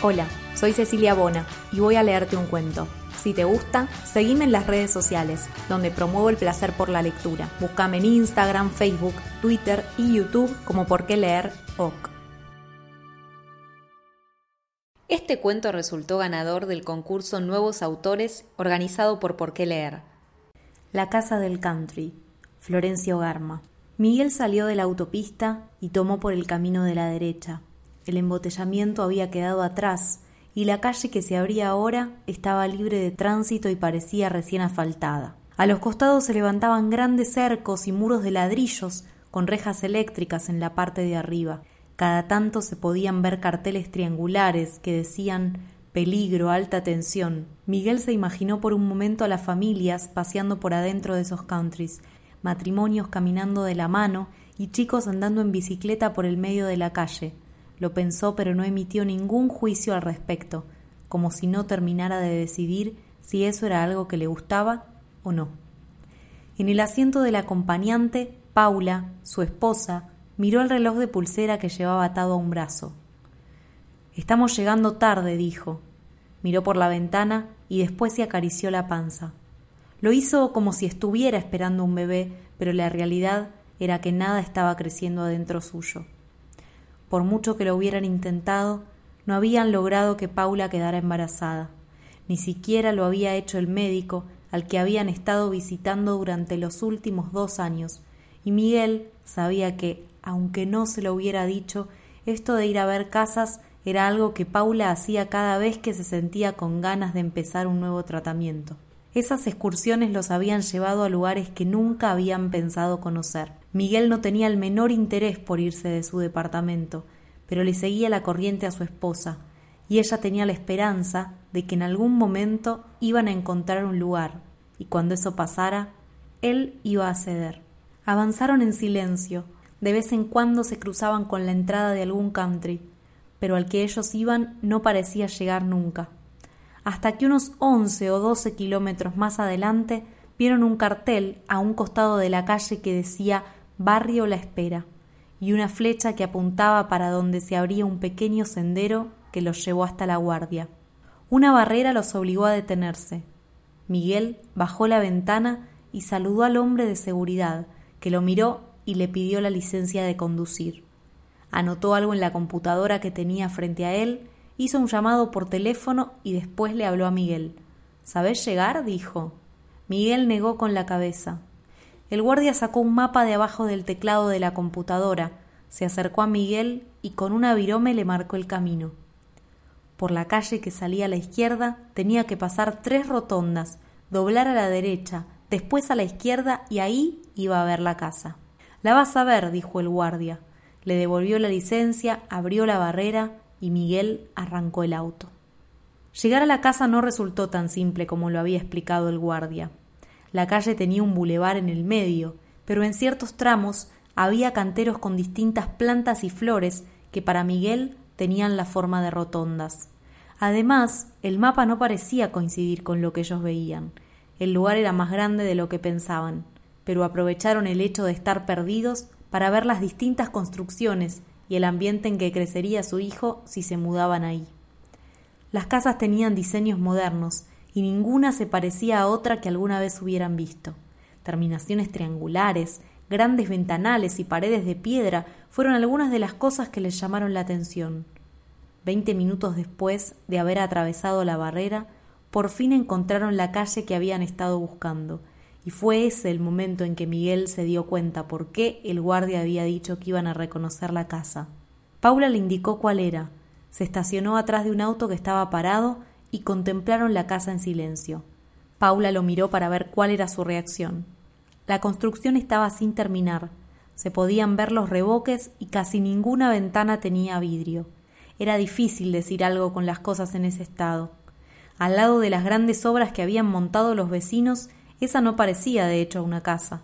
Hola, soy Cecilia Bona y voy a leerte un cuento. Si te gusta, seguime en las redes sociales, donde promuevo el placer por la lectura. Búscame en Instagram, Facebook, Twitter y YouTube como Por qué leer OK. Este cuento resultó ganador del concurso Nuevos Autores organizado por Por qué leer. La Casa del Country, Florencio Garma. Miguel salió de la autopista y tomó por el camino de la derecha. El embotellamiento había quedado atrás y la calle que se abría ahora estaba libre de tránsito y parecía recién asfaltada. A los costados se levantaban grandes cercos y muros de ladrillos con rejas eléctricas en la parte de arriba. Cada tanto se podían ver carteles triangulares que decían peligro, alta tensión. Miguel se imaginó por un momento a las familias paseando por adentro de esos countries, matrimonios caminando de la mano y chicos andando en bicicleta por el medio de la calle. Lo pensó pero no emitió ningún juicio al respecto, como si no terminara de decidir si eso era algo que le gustaba o no. En el asiento del acompañante, Paula, su esposa, miró el reloj de pulsera que llevaba atado a un brazo. Estamos llegando tarde, dijo. Miró por la ventana y después se acarició la panza. Lo hizo como si estuviera esperando un bebé, pero la realidad era que nada estaba creciendo adentro suyo. Por mucho que lo hubieran intentado, no habían logrado que Paula quedara embarazada. Ni siquiera lo había hecho el médico al que habían estado visitando durante los últimos dos años, y Miguel sabía que, aunque no se lo hubiera dicho, esto de ir a ver casas era algo que Paula hacía cada vez que se sentía con ganas de empezar un nuevo tratamiento. Esas excursiones los habían llevado a lugares que nunca habían pensado conocer. Miguel no tenía el menor interés por irse de su departamento, pero le seguía la corriente a su esposa, y ella tenía la esperanza de que en algún momento iban a encontrar un lugar, y cuando eso pasara, él iba a ceder. Avanzaron en silencio, de vez en cuando se cruzaban con la entrada de algún country, pero al que ellos iban no parecía llegar nunca. Hasta que unos once o doce kilómetros más adelante vieron un cartel a un costado de la calle que decía Barrio La Espera, y una flecha que apuntaba para donde se abría un pequeño sendero que los llevó hasta la guardia. Una barrera los obligó a detenerse. Miguel bajó la ventana y saludó al hombre de seguridad, que lo miró y le pidió la licencia de conducir. Anotó algo en la computadora que tenía frente a él, hizo un llamado por teléfono y después le habló a Miguel. ¿Sabés llegar? dijo. Miguel negó con la cabeza. El guardia sacó un mapa de abajo del teclado de la computadora, se acercó a Miguel y con una virome le marcó el camino. Por la calle que salía a la izquierda tenía que pasar tres rotondas, doblar a la derecha, después a la izquierda y ahí iba a ver la casa. La vas a ver, dijo el guardia. Le devolvió la licencia, abrió la barrera y Miguel arrancó el auto. Llegar a la casa no resultó tan simple como lo había explicado el guardia. La calle tenía un bulevar en el medio, pero en ciertos tramos había canteros con distintas plantas y flores que para Miguel tenían la forma de rotondas. Además, el mapa no parecía coincidir con lo que ellos veían. El lugar era más grande de lo que pensaban, pero aprovecharon el hecho de estar perdidos para ver las distintas construcciones y el ambiente en que crecería su hijo si se mudaban ahí. Las casas tenían diseños modernos y ninguna se parecía a otra que alguna vez hubieran visto. Terminaciones triangulares, grandes ventanales y paredes de piedra fueron algunas de las cosas que les llamaron la atención. Veinte minutos después de haber atravesado la barrera, por fin encontraron la calle que habían estado buscando, y fue ese el momento en que Miguel se dio cuenta por qué el guardia había dicho que iban a reconocer la casa. Paula le indicó cuál era. Se estacionó atrás de un auto que estaba parado y contemplaron la casa en silencio. Paula lo miró para ver cuál era su reacción. La construcción estaba sin terminar. Se podían ver los reboques y casi ninguna ventana tenía vidrio. Era difícil decir algo con las cosas en ese estado. Al lado de las grandes obras que habían montado los vecinos, esa no parecía de hecho una casa.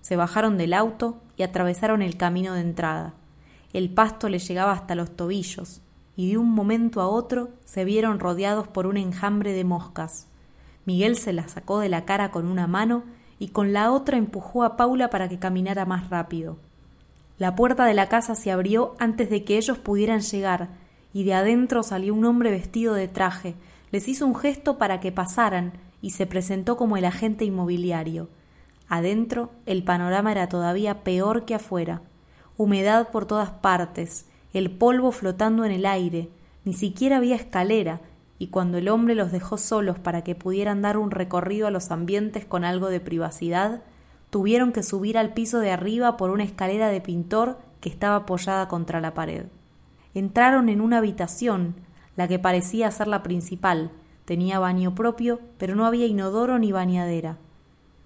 Se bajaron del auto y atravesaron el camino de entrada. El pasto le llegaba hasta los tobillos y de un momento a otro se vieron rodeados por un enjambre de moscas. Miguel se las sacó de la cara con una mano y con la otra empujó a Paula para que caminara más rápido. La puerta de la casa se abrió antes de que ellos pudieran llegar, y de adentro salió un hombre vestido de traje. Les hizo un gesto para que pasaran y se presentó como el agente inmobiliario. Adentro el panorama era todavía peor que afuera. Humedad por todas partes, el polvo flotando en el aire, ni siquiera había escalera, y cuando el hombre los dejó solos para que pudieran dar un recorrido a los ambientes con algo de privacidad, tuvieron que subir al piso de arriba por una escalera de pintor que estaba apoyada contra la pared. Entraron en una habitación, la que parecía ser la principal. Tenía baño propio, pero no había inodoro ni bañadera.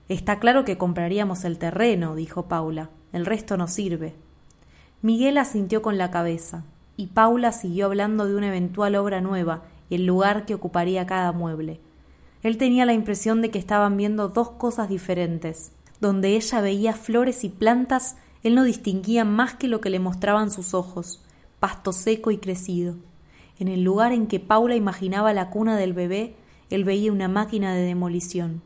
Está claro que compraríamos el terreno, dijo Paula. El resto no sirve. Miguel asintió con la cabeza, y Paula siguió hablando de una eventual obra nueva y el lugar que ocuparía cada mueble. Él tenía la impresión de que estaban viendo dos cosas diferentes. Donde ella veía flores y plantas, él no distinguía más que lo que le mostraban sus ojos, pasto seco y crecido. En el lugar en que Paula imaginaba la cuna del bebé, él veía una máquina de demolición.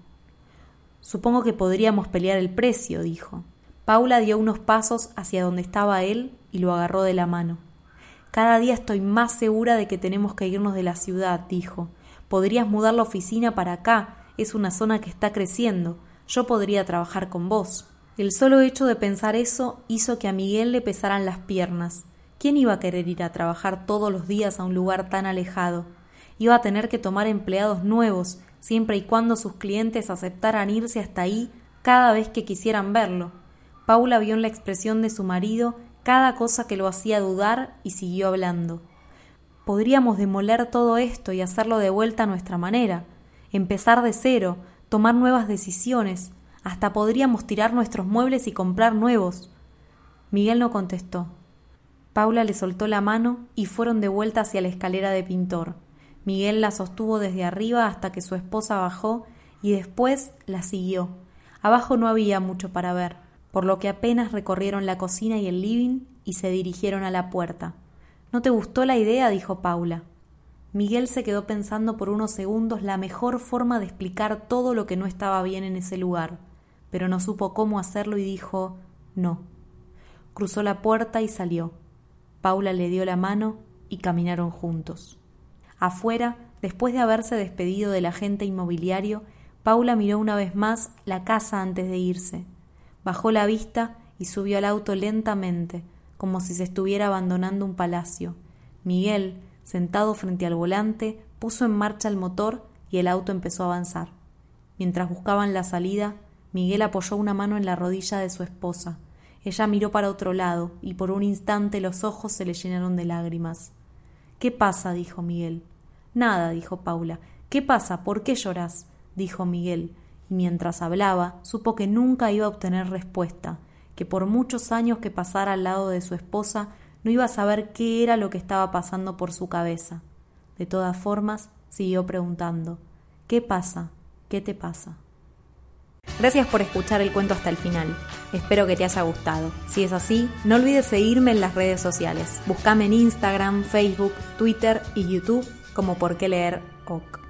Supongo que podríamos pelear el precio, dijo. Paula dio unos pasos hacia donde estaba él y lo agarró de la mano. Cada día estoy más segura de que tenemos que irnos de la ciudad, dijo. Podrías mudar la oficina para acá, es una zona que está creciendo. Yo podría trabajar con vos. El solo hecho de pensar eso hizo que a Miguel le pesaran las piernas. ¿Quién iba a querer ir a trabajar todos los días a un lugar tan alejado? Iba a tener que tomar empleados nuevos, siempre y cuando sus clientes aceptaran irse hasta ahí cada vez que quisieran verlo. Paula vio en la expresión de su marido cada cosa que lo hacía dudar y siguió hablando. Podríamos demoler todo esto y hacerlo de vuelta a nuestra manera, empezar de cero, tomar nuevas decisiones, hasta podríamos tirar nuestros muebles y comprar nuevos. Miguel no contestó. Paula le soltó la mano y fueron de vuelta hacia la escalera de pintor. Miguel la sostuvo desde arriba hasta que su esposa bajó y después la siguió. Abajo no había mucho para ver, por lo que apenas recorrieron la cocina y el living y se dirigieron a la puerta. ¿No te gustó la idea? dijo Paula. Miguel se quedó pensando por unos segundos la mejor forma de explicar todo lo que no estaba bien en ese lugar, pero no supo cómo hacerlo y dijo no. Cruzó la puerta y salió. Paula le dio la mano y caminaron juntos. Afuera, después de haberse despedido del agente inmobiliario, Paula miró una vez más la casa antes de irse. Bajó la vista y subió al auto lentamente, como si se estuviera abandonando un palacio. Miguel, sentado frente al volante, puso en marcha el motor y el auto empezó a avanzar. Mientras buscaban la salida, Miguel apoyó una mano en la rodilla de su esposa. Ella miró para otro lado y por un instante los ojos se le llenaron de lágrimas. ¿Qué pasa? dijo Miguel. Nada, dijo Paula. ¿Qué pasa? ¿Por qué lloras? dijo Miguel, mientras hablaba supo que nunca iba a obtener respuesta, que por muchos años que pasara al lado de su esposa no iba a saber qué era lo que estaba pasando por su cabeza. De todas formas, siguió preguntando ¿Qué pasa? ¿Qué te pasa? Gracias por escuchar el cuento hasta el final. Espero que te haya gustado. Si es así, no olvides seguirme en las redes sociales. Búscame en Instagram, Facebook, Twitter y YouTube como por qué leer OK.